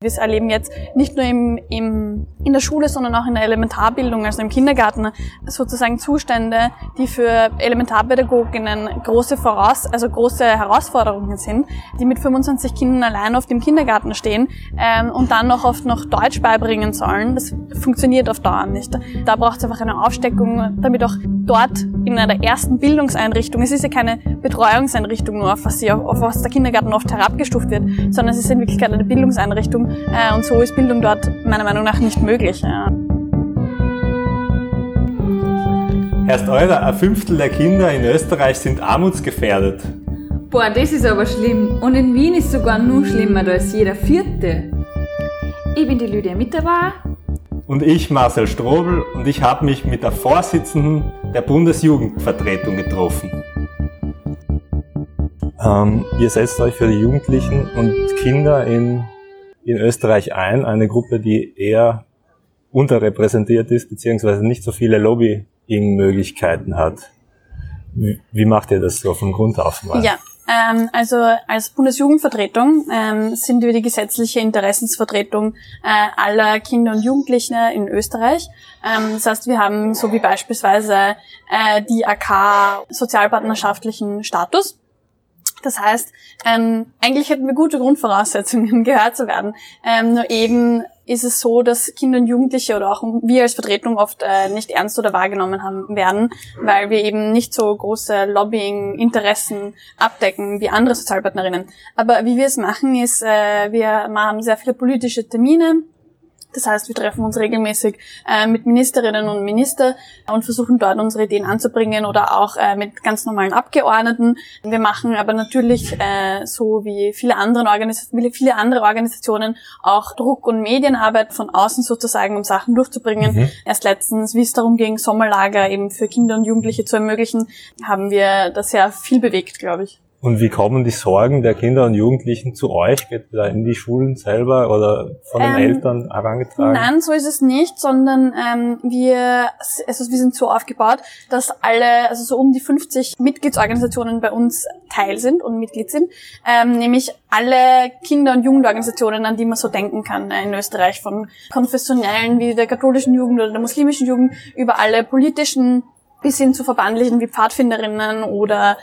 Wir erleben jetzt nicht nur im, im, in der Schule, sondern auch in der Elementarbildung, also im Kindergarten, sozusagen Zustände, die für Elementarpädagoginnen große Voraus, also große Herausforderungen sind, die mit 25 Kindern allein auf dem Kindergarten stehen ähm, und dann noch oft noch Deutsch beibringen sollen. Das funktioniert auf Dauer nicht. Da braucht es einfach eine Aufsteckung, damit auch dort in einer ersten Bildungseinrichtung, es ist ja keine Betreuungseinrichtung nur, auf was, sie, auf was der Kindergarten oft herabgestuft wird, sondern es ist in Wirklichkeit eine Bildungseinrichtung, und so ist Bildung dort meiner Meinung nach nicht möglich. Erst eure, ein Fünftel der Kinder in Österreich sind armutsgefährdet. Boah, das ist aber schlimm. Und in Wien ist sogar nur schlimmer, da ist jeder Vierte. Ich bin die Lydia Mitterbar. Und ich, Marcel Strobel, und ich habe mich mit der Vorsitzenden der Bundesjugendvertretung getroffen. Ähm, ihr setzt euch für die Jugendlichen und Kinder in in Österreich ein, eine Gruppe, die eher unterrepräsentiert ist, beziehungsweise nicht so viele Lobbying-Möglichkeiten hat. Wie, macht ihr das so vom Grund auf mal? Ja, ähm, also als Bundesjugendvertretung ähm, sind wir die gesetzliche Interessensvertretung äh, aller Kinder und Jugendlichen in Österreich. Ähm, das heißt, wir haben so wie beispielsweise äh, die AK sozialpartnerschaftlichen Status. Das heißt, ähm, eigentlich hätten wir gute Grundvoraussetzungen, gehört zu werden. Ähm, nur eben ist es so, dass Kinder und Jugendliche oder auch wir als Vertretung oft äh, nicht ernst oder wahrgenommen haben werden, weil wir eben nicht so große Lobbying-Interessen abdecken wie andere Sozialpartnerinnen. Aber wie wir es machen, ist, äh, wir haben sehr viele politische Termine das heißt, wir treffen uns regelmäßig äh, mit Ministerinnen und Minister und versuchen dort unsere Ideen anzubringen oder auch äh, mit ganz normalen Abgeordneten. Wir machen aber natürlich äh, so wie viele andere, Organisationen, viele andere Organisationen auch Druck- und Medienarbeit von außen sozusagen, um Sachen durchzubringen. Mhm. Erst letztens, wie es darum ging, Sommerlager eben für Kinder und Jugendliche zu ermöglichen, haben wir da sehr viel bewegt, glaube ich. Und wie kommen die Sorgen der Kinder und Jugendlichen zu euch? Geht da in die Schulen selber oder von den ähm, Eltern herangetragen? Nein, so ist es nicht, sondern ähm, wir, also wir sind so aufgebaut, dass alle, also so um die 50 Mitgliedsorganisationen bei uns Teil sind und Mitglied sind, ähm, nämlich alle Kinder- und Jugendorganisationen, an die man so denken kann äh, in Österreich, von konfessionellen wie der katholischen Jugend oder der muslimischen Jugend über alle politischen bis hin zu verbandlichen wie Pfadfinderinnen oder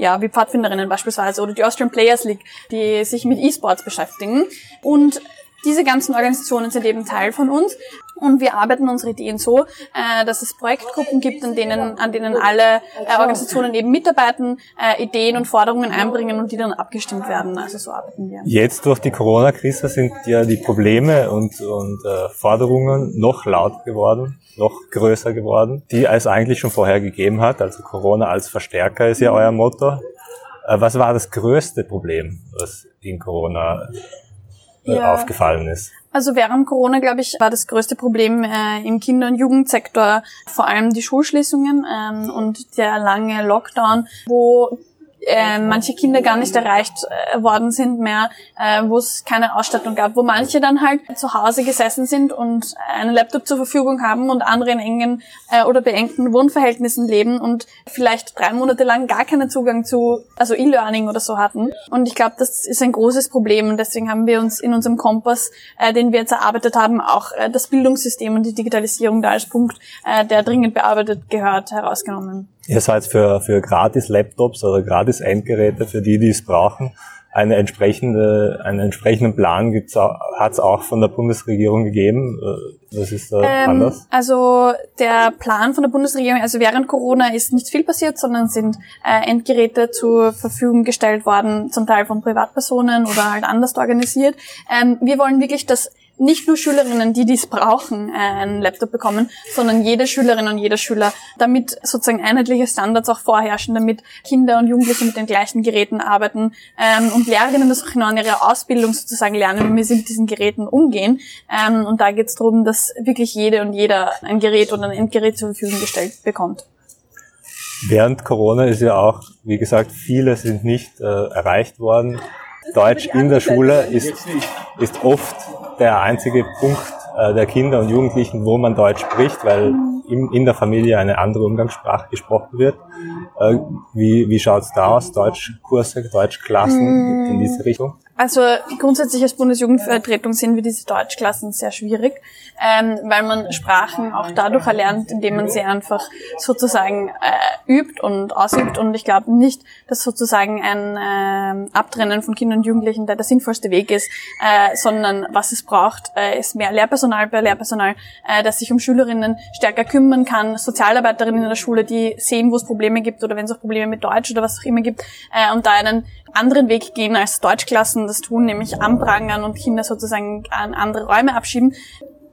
ja, wie Pfadfinderinnen beispielsweise oder die Austrian Players League, die sich mit E-Sports beschäftigen. Und diese ganzen Organisationen sind eben Teil von uns und wir arbeiten unsere Ideen so, äh, dass es Projektgruppen gibt, an denen, an denen alle äh, Organisationen eben mitarbeiten, äh, Ideen und Forderungen einbringen und die dann abgestimmt werden. Also so arbeiten wir. Jetzt durch die Corona-Krise sind ja die Probleme und, und Forderungen noch laut geworden, noch größer geworden, die es eigentlich schon vorher gegeben hat. Also Corona als Verstärker ist ja euer Motto. Was war das größte Problem, was in Corona ja. aufgefallen ist? Also während Corona, glaube ich, war das größte Problem äh, im Kinder- und Jugendsektor vor allem die Schulschließungen ähm, und der lange Lockdown, wo äh, manche Kinder gar nicht erreicht äh, worden sind mehr, äh, wo es keine Ausstattung gab, wo manche dann halt zu Hause gesessen sind und einen Laptop zur Verfügung haben und andere in engen äh, oder beengten Wohnverhältnissen leben und vielleicht drei Monate lang gar keinen Zugang zu, also E-Learning oder so hatten. Und ich glaube, das ist ein großes Problem und deswegen haben wir uns in unserem Kompass, äh, den wir jetzt erarbeitet haben, auch äh, das Bildungssystem und die Digitalisierung da als Punkt, äh, der dringend bearbeitet gehört, herausgenommen. Ihr seid für, für gratis Laptops oder gratis Endgeräte für die, die es brauchen. Eine entsprechende, einen entsprechenden Plan hat es auch von der Bundesregierung gegeben. Äh, was ist da ähm, anders? Also der Plan von der Bundesregierung, also während Corona ist nicht viel passiert, sondern sind äh, Endgeräte zur Verfügung gestellt worden, zum Teil von Privatpersonen oder halt anders organisiert. Ähm, wir wollen wirklich, dass nicht nur Schülerinnen, die dies brauchen, äh, einen Laptop bekommen, sondern jede Schülerin und jeder Schüler, damit sozusagen einheitliche Standards auch vorherrschen, damit Kinder und Jugendliche mit den gleichen Geräten arbeiten ähm, und Lehrerinnen das auch in ihrer Ausbildung sozusagen lernen, wie sie mit diesen Geräten umgehen. Ähm, und da geht es darum, dass wirklich jede und jeder ein Gerät oder ein Endgerät zur Verfügung gestellt bekommt. Während Corona ist ja auch, wie gesagt, viele sind nicht äh, erreicht worden. Deutsch in der Schule ist, ist oft der einzige Punkt äh, der Kinder und Jugendlichen, wo man Deutsch spricht, weil in, in der Familie eine andere Umgangssprache gesprochen wird. Äh, wie wie schaut's da aus? Deutschkurse, Deutschklassen in diese Richtung? Also grundsätzlich als Bundesjugendvertretung sehen wir diese Deutschklassen sehr schwierig, ähm, weil man Sprachen auch dadurch erlernt, indem man sie einfach sozusagen äh, übt und ausübt. Und ich glaube nicht, dass sozusagen ein äh, Abtrennen von Kindern und Jugendlichen der, der sinnvollste Weg ist, äh, sondern was es braucht, äh, ist mehr Lehrpersonal bei Lehrpersonal, äh, das sich um Schülerinnen stärker kümmern kann, Sozialarbeiterinnen in der Schule, die sehen, wo es Probleme gibt oder wenn es auch Probleme mit Deutsch oder was auch immer gibt, äh, und da einen anderen Weg gehen als Deutschklassen das tun, nämlich anprangern und Kinder sozusagen an andere Räume abschieben,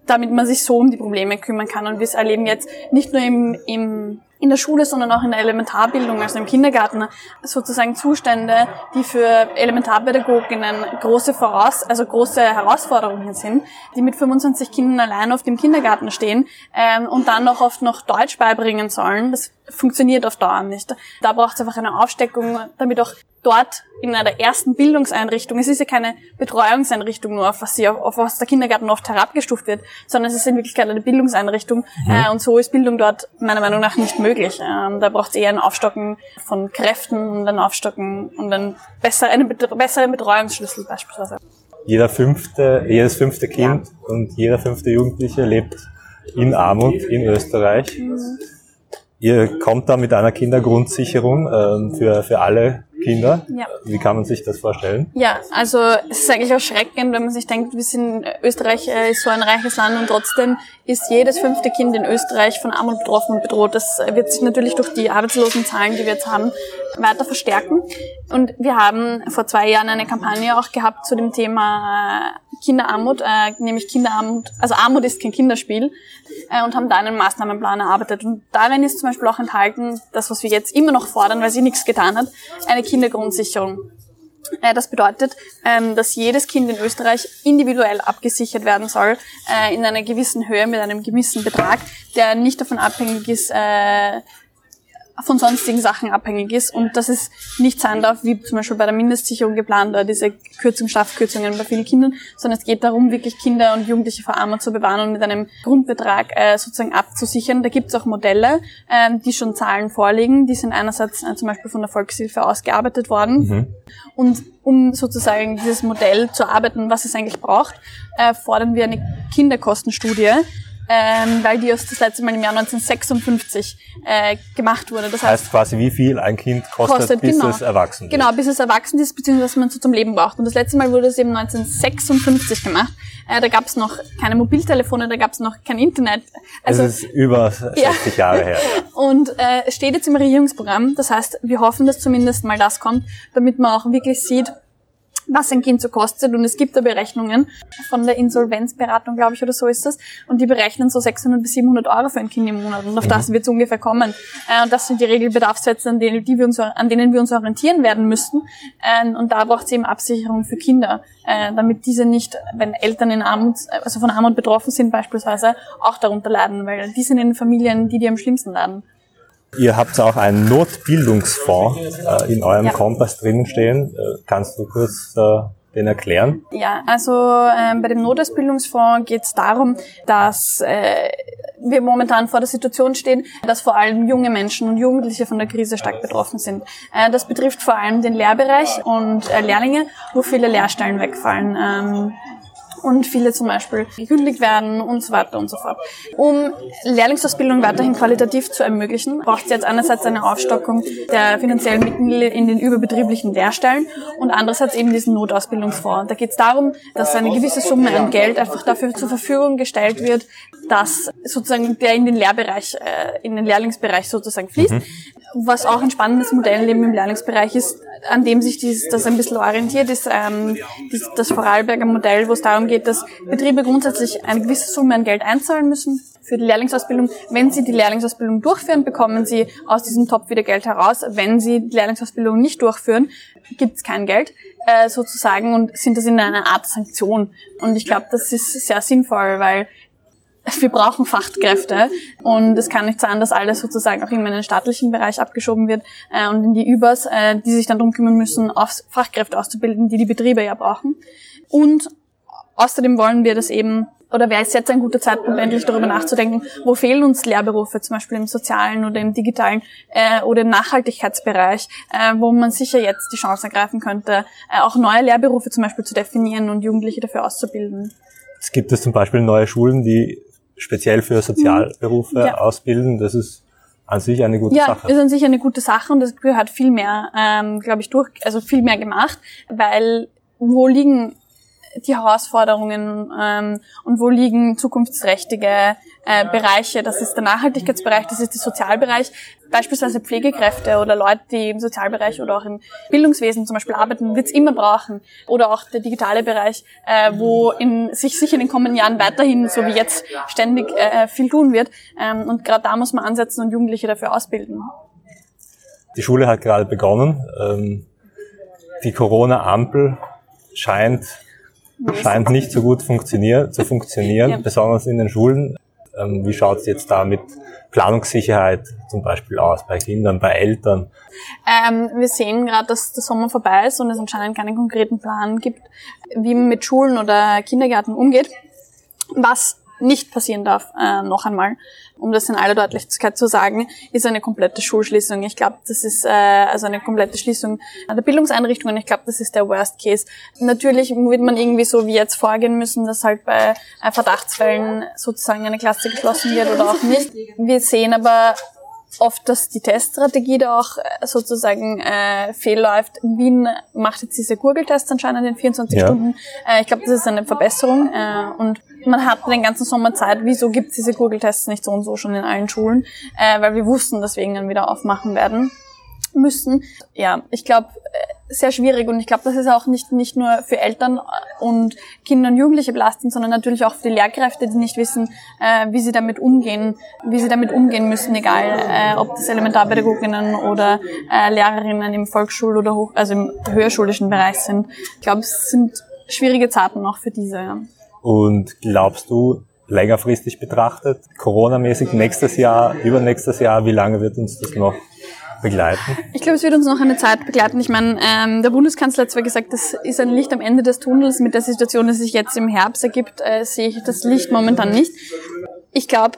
damit man sich so um die Probleme kümmern kann. Und wir erleben jetzt nicht nur im, im in der Schule, sondern auch in der Elementarbildung, also im Kindergarten, sozusagen Zustände, die für Elementarpädagoginnen große Voraus, also große Herausforderungen sind, die mit 25 Kindern allein auf dem Kindergarten stehen ähm, und dann noch oft noch Deutsch beibringen sollen. Das funktioniert auf Dauer nicht. Da braucht es einfach eine Aufsteckung, damit auch dort in einer ersten Bildungseinrichtung, es ist ja keine Betreuungseinrichtung nur, auf was, sie, auf, auf was der Kindergarten oft herabgestuft wird, sondern es ist in Wirklichkeit eine Bildungseinrichtung mhm. äh, und so ist Bildung dort meiner Meinung nach nicht möglich. Ähm, da braucht es eher ein Aufstocken von Kräften und ein Aufstocken und ein besser, einen besseren Betreuungsschlüssel beispielsweise. Jeder fünfte, jedes fünfte Kind ja. und jeder fünfte Jugendliche lebt in Armut in Österreich. Mhm. Ihr kommt da mit einer Kindergrundsicherung ähm, für, für alle Kinder. Ja. Wie kann man sich das vorstellen? Ja, also es ist eigentlich erschreckend, wenn man sich denkt, wir sind Österreich äh, ist so ein reiches Land und trotzdem ist jedes fünfte Kind in Österreich von Armut betroffen und bedroht. Das wird sich natürlich durch die Arbeitslosenzahlen, die wir jetzt haben, weiter verstärken. Und wir haben vor zwei Jahren eine Kampagne auch gehabt zu dem Thema äh, Kinderarmut, äh, nämlich Kinderarmut, also Armut ist kein Kinderspiel, äh, und haben da einen Maßnahmenplan erarbeitet. Und darin ist zum Beispiel auch enthalten, das, was wir jetzt immer noch fordern, weil sie nichts getan hat, eine Kindergrundsicherung. Äh, das bedeutet, ähm, dass jedes Kind in Österreich individuell abgesichert werden soll, äh, in einer gewissen Höhe mit einem gewissen Betrag, der nicht davon abhängig ist, äh, von sonstigen Sachen abhängig ist und dass es nicht sein darf, wie zum Beispiel bei der Mindestsicherung geplant oder diese Kürzung, Strafkürzungen bei vielen Kindern, sondern es geht darum, wirklich Kinder und Jugendliche vor Armut zu bewahren und mit einem Grundbetrag äh, sozusagen abzusichern. Da gibt es auch Modelle, äh, die schon Zahlen vorlegen. Die sind einerseits äh, zum Beispiel von der Volkshilfe ausgearbeitet worden. Mhm. Und um sozusagen dieses Modell zu arbeiten, was es eigentlich braucht, äh, fordern wir eine Kinderkostenstudie, ähm, weil die das letzte Mal im Jahr 1956 äh, gemacht wurde. Das heißt, heißt quasi, wie viel ein Kind kostet, kostet bis genau, es erwachsen ist. Genau, bis es erwachsen ist, beziehungsweise was man so zum Leben braucht. Und das letzte Mal wurde es eben 1956 gemacht. Äh, da gab es noch keine Mobiltelefone, da gab es noch kein Internet. Also, es ist über 60 ja. Jahre her. Und äh, es steht jetzt im Regierungsprogramm. Das heißt, wir hoffen, dass zumindest mal das kommt, damit man auch wirklich sieht, was ein Kind so kostet. Und es gibt da Berechnungen von der Insolvenzberatung, glaube ich, oder so ist das. Und die berechnen so 600 bis 700 Euro für ein Kind im Monat. Und auf mhm. das wird es ungefähr kommen. Äh, und das sind die Regelbedarfssätze, an denen, die wir uns, an denen wir uns orientieren werden müssten. Äh, und da braucht es eben Absicherung für Kinder, äh, damit diese nicht, wenn Eltern in Armut, also von Armut betroffen sind beispielsweise, auch darunter leiden. Weil die sind in Familien, die, die am schlimmsten leiden. Ihr habt auch einen Notbildungsfonds äh, in eurem ja. Kompass drinnen stehen. Äh, kannst du kurz äh, den erklären? Ja, also ähm, bei dem Notbildungsfonds geht es darum, dass äh, wir momentan vor der Situation stehen, dass vor allem junge Menschen und Jugendliche von der Krise stark betroffen sind. Äh, das betrifft vor allem den Lehrbereich und äh, Lehrlinge, wo viele Lehrstellen wegfallen. Ähm, und viele zum Beispiel gekündigt werden und so weiter und so fort. Um Lehrlingsausbildung weiterhin qualitativ zu ermöglichen, braucht es jetzt einerseits eine Aufstockung der finanziellen Mittel in den überbetrieblichen Lehrstellen und andererseits eben diesen Notausbildungsfonds. Da geht es darum, dass eine gewisse Summe an Geld einfach dafür zur Verfügung gestellt wird, dass sozusagen der in den Lehrbereich, äh, in den Lehrlingsbereich sozusagen fließt. Mhm was auch ein spannendes Modell eben im Lehrlingsbereich ist, an dem sich dieses, das ein bisschen orientiert ist, ähm, das, das Vorarlberger Modell, wo es darum geht, dass Betriebe grundsätzlich eine gewisse Summe an Geld einzahlen müssen für die Lehrlingsausbildung. Wenn sie die Lehrlingsausbildung durchführen, bekommen sie aus diesem Topf wieder Geld heraus. Wenn sie die Lehrlingsausbildung nicht durchführen, gibt es kein Geld äh, sozusagen und sind das in einer Art Sanktion. Und ich glaube, das ist sehr sinnvoll, weil wir brauchen Fachkräfte und es kann nicht sein, dass alles sozusagen auch immer in den staatlichen Bereich abgeschoben wird äh, und in die Übers, äh, die sich dann darum kümmern müssen, auf Fachkräfte auszubilden, die die Betriebe ja brauchen. Und außerdem wollen wir, dass eben oder wäre es jetzt ein guter Zeitpunkt, endlich darüber nachzudenken, wo fehlen uns Lehrberufe, zum Beispiel im sozialen oder im digitalen äh, oder im Nachhaltigkeitsbereich, äh, wo man sicher jetzt die Chance ergreifen könnte, äh, auch neue Lehrberufe zum Beispiel zu definieren und Jugendliche dafür auszubilden. Es gibt es zum Beispiel neue Schulen, die speziell für Sozialberufe ja. ausbilden. Das ist an sich eine gute ja, Sache. Ja, ist an sich eine gute Sache und das gehört viel mehr, ähm, glaube ich, durch, also viel mehr gemacht, weil wo liegen die Herausforderungen ähm, und wo liegen zukunftsträchtige äh, Bereiche. Das ist der Nachhaltigkeitsbereich, das ist der Sozialbereich. Beispielsweise Pflegekräfte oder Leute, die im Sozialbereich oder auch im Bildungswesen zum Beispiel arbeiten, wird es immer brauchen. Oder auch der digitale Bereich, äh, wo in, sich sicher in den kommenden Jahren weiterhin, so wie jetzt, ständig äh, viel tun wird. Ähm, und gerade da muss man ansetzen und Jugendliche dafür ausbilden. Die Schule hat gerade begonnen. Ähm, die Corona-Ampel scheint scheint nicht so gut funktioniert, zu funktionieren, ja. besonders in den Schulen. Ähm, wie schaut es jetzt da mit Planungssicherheit zum Beispiel aus bei Kindern, bei Eltern? Ähm, wir sehen gerade, dass der Sommer vorbei ist und es anscheinend keinen konkreten Plan gibt, wie man mit Schulen oder Kindergärten umgeht. Was nicht passieren darf, äh, noch einmal, um das in aller Deutlichkeit zu sagen, ist eine komplette Schulschließung. Ich glaube, das ist äh, also eine komplette Schließung der Bildungseinrichtungen. Ich glaube, das ist der Worst Case. Natürlich wird man irgendwie so wie jetzt vorgehen müssen, dass halt bei äh, Verdachtsfällen sozusagen eine Klasse geschlossen wird oder auch nicht. Wir sehen aber oft, dass die Teststrategie da auch äh, sozusagen äh, fehlläuft. Wien macht jetzt diese Gurgeltests anscheinend in 24 ja. Stunden. Äh, ich glaube, das ist eine Verbesserung. Äh, und man hat den ganzen Sommer Zeit. Wieso gibt es diese Gurgeltests nicht so und so schon in allen Schulen? Äh, weil wir wussten, dass wir irgendwann wieder aufmachen werden müssen. Ja, ich glaube, äh, sehr schwierig und ich glaube, das ist auch nicht, nicht nur für Eltern und Kinder und Jugendliche belastend, sondern natürlich auch für die Lehrkräfte, die nicht wissen, äh, wie sie damit umgehen, wie sie damit umgehen müssen, egal äh, ob das Elementarpädagoginnen oder äh, Lehrerinnen im Volksschul- oder hoch, also im höherschulischen Bereich sind. Ich glaube, es sind schwierige Zeiten auch für diese. Ja. Und glaubst du, längerfristig betrachtet, Corona-mäßig nächstes Jahr, übernächstes Jahr, wie lange wird uns das noch begleiten? Ich glaube, es wird uns noch eine Zeit begleiten. Ich meine, ähm, der Bundeskanzler hat zwar gesagt, das ist ein Licht am Ende des Tunnels. Mit der Situation, die sich jetzt im Herbst ergibt, äh, sehe ich das Licht momentan nicht. Ich glaube,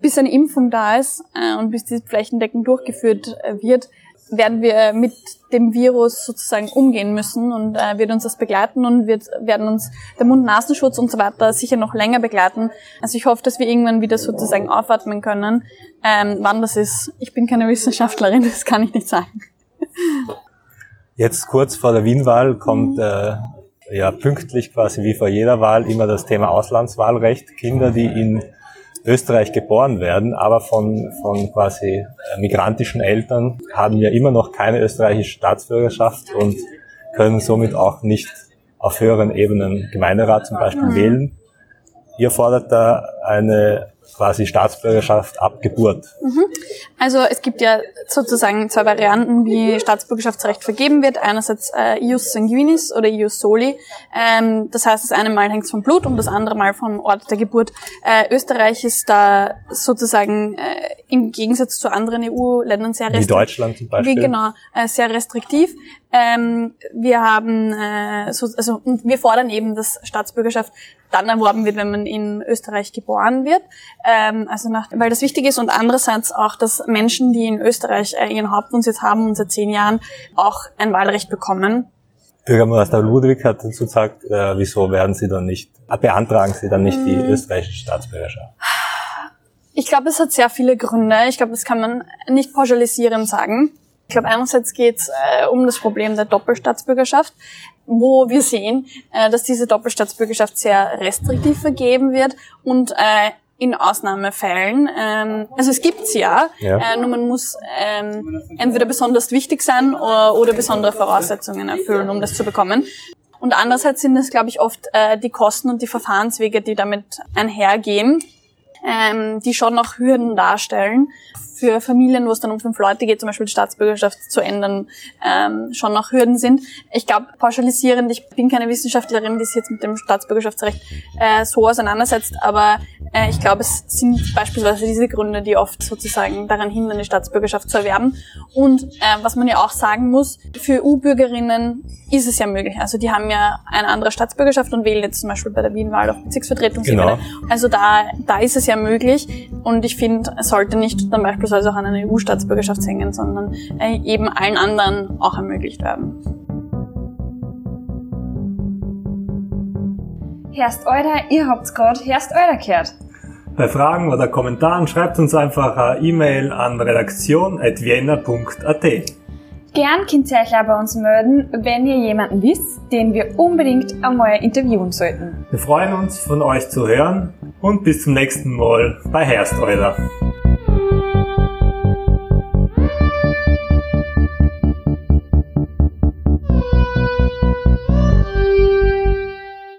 bis eine Impfung da ist äh, und bis die flächendeckend durchgeführt äh, wird, werden wir mit dem Virus sozusagen umgehen müssen und äh, wird uns das begleiten und wird, werden uns der Mund-Nasenschutz und so weiter sicher noch länger begleiten. Also ich hoffe, dass wir irgendwann wieder sozusagen aufatmen können. Ähm, wann das ist, ich bin keine Wissenschaftlerin, das kann ich nicht sagen. Jetzt kurz vor der Wien-Wahl kommt äh, ja pünktlich quasi wie vor jeder Wahl immer das Thema Auslandswahlrecht. Kinder, die in Österreich geboren werden, aber von, von quasi äh, migrantischen Eltern haben ja immer noch keine österreichische Staatsbürgerschaft und können somit auch nicht auf höheren Ebenen Gemeinderat zum Beispiel mhm. wählen. Ihr fordert da eine quasi Staatsbürgerschaft ab Geburt. Mhm. Also es gibt ja sozusagen zwei Varianten, wie Staatsbürgerschaftsrecht vergeben wird. Einerseits äh, ius sanguinis oder ius soli. Ähm, das heißt, das eine Mal hängt vom Blut und das andere Mal vom Ort der Geburt. Äh, Österreich ist da sozusagen äh, im Gegensatz zu anderen EU-Ländern sehr restriktiv. Wie Deutschland zum Beispiel. Wie, genau, äh, sehr restriktiv. Ähm, wir haben, äh, so, also wir fordern eben, dass Staatsbürgerschaft dann erworben wird, wenn man in Österreich geboren wird. Ähm, also nach, weil das wichtig ist und andererseits auch, dass Menschen, die in Österreich äh, ihren Hauptwohnsitz haben und seit zehn Jahren auch ein Wahlrecht bekommen. Bürgermeister Ludwig hat dazu gesagt, äh, wieso werden Sie dann nicht, beantragen Sie dann nicht die hm. österreichische Staatsbürgerschaft? Ich glaube, es hat sehr viele Gründe. Ich glaube, das kann man nicht pauschalisierend sagen. Ich glaube, einerseits geht es äh, um das Problem der Doppelstaatsbürgerschaft, wo wir sehen, äh, dass diese Doppelstaatsbürgerschaft sehr restriktiv vergeben wird und äh, in Ausnahmefällen, ähm, also es gibt's ja, ja. Äh, nur man muss ähm, entweder besonders wichtig sein oder, oder besondere Voraussetzungen erfüllen, um das zu bekommen. Und andererseits sind es, glaube ich, oft äh, die Kosten und die Verfahrenswege, die damit einhergehen, ähm, die schon noch Hürden darstellen für Familien, wo es dann um fünf Leute geht, zum Beispiel die Staatsbürgerschaft zu ändern, ähm, schon noch Hürden sind. Ich glaube, pauschalisierend, ich bin keine Wissenschaftlerin, die sich jetzt mit dem Staatsbürgerschaftsrecht äh, so auseinandersetzt, aber Äh, ich glaube, es sind beispielsweise diese Gründe, die oft sozusagen daran hindern, die Staatsbürgerschaft zu erwerben. Und äh, was man ja auch sagen muss, für EU-Bürgerinnen ist es ja möglich. Also die haben ja eine andere Staatsbürgerschaft und wählen jetzt zum Beispiel bei der Wien-Wahl auf Bezirksvertretungsebene. Genau. Also da, da ist es ja möglich. Und ich finde, es sollte nicht dann beispielsweise auch an einer EU-Staatsbürgerschaft hängen, sondern äh, eben allen anderen auch ermöglicht werden. Herst Euder, ihr habt's gerade Herst Euder gehört. Bei Fragen oder Kommentaren schreibt uns einfach eine E-Mail an redaktion.vienna.at. Gern auch bei uns melden, wenn ihr jemanden wisst, den wir unbedingt einmal interviewen sollten. Wir freuen uns, von euch zu hören und bis zum nächsten Mal bei Herst.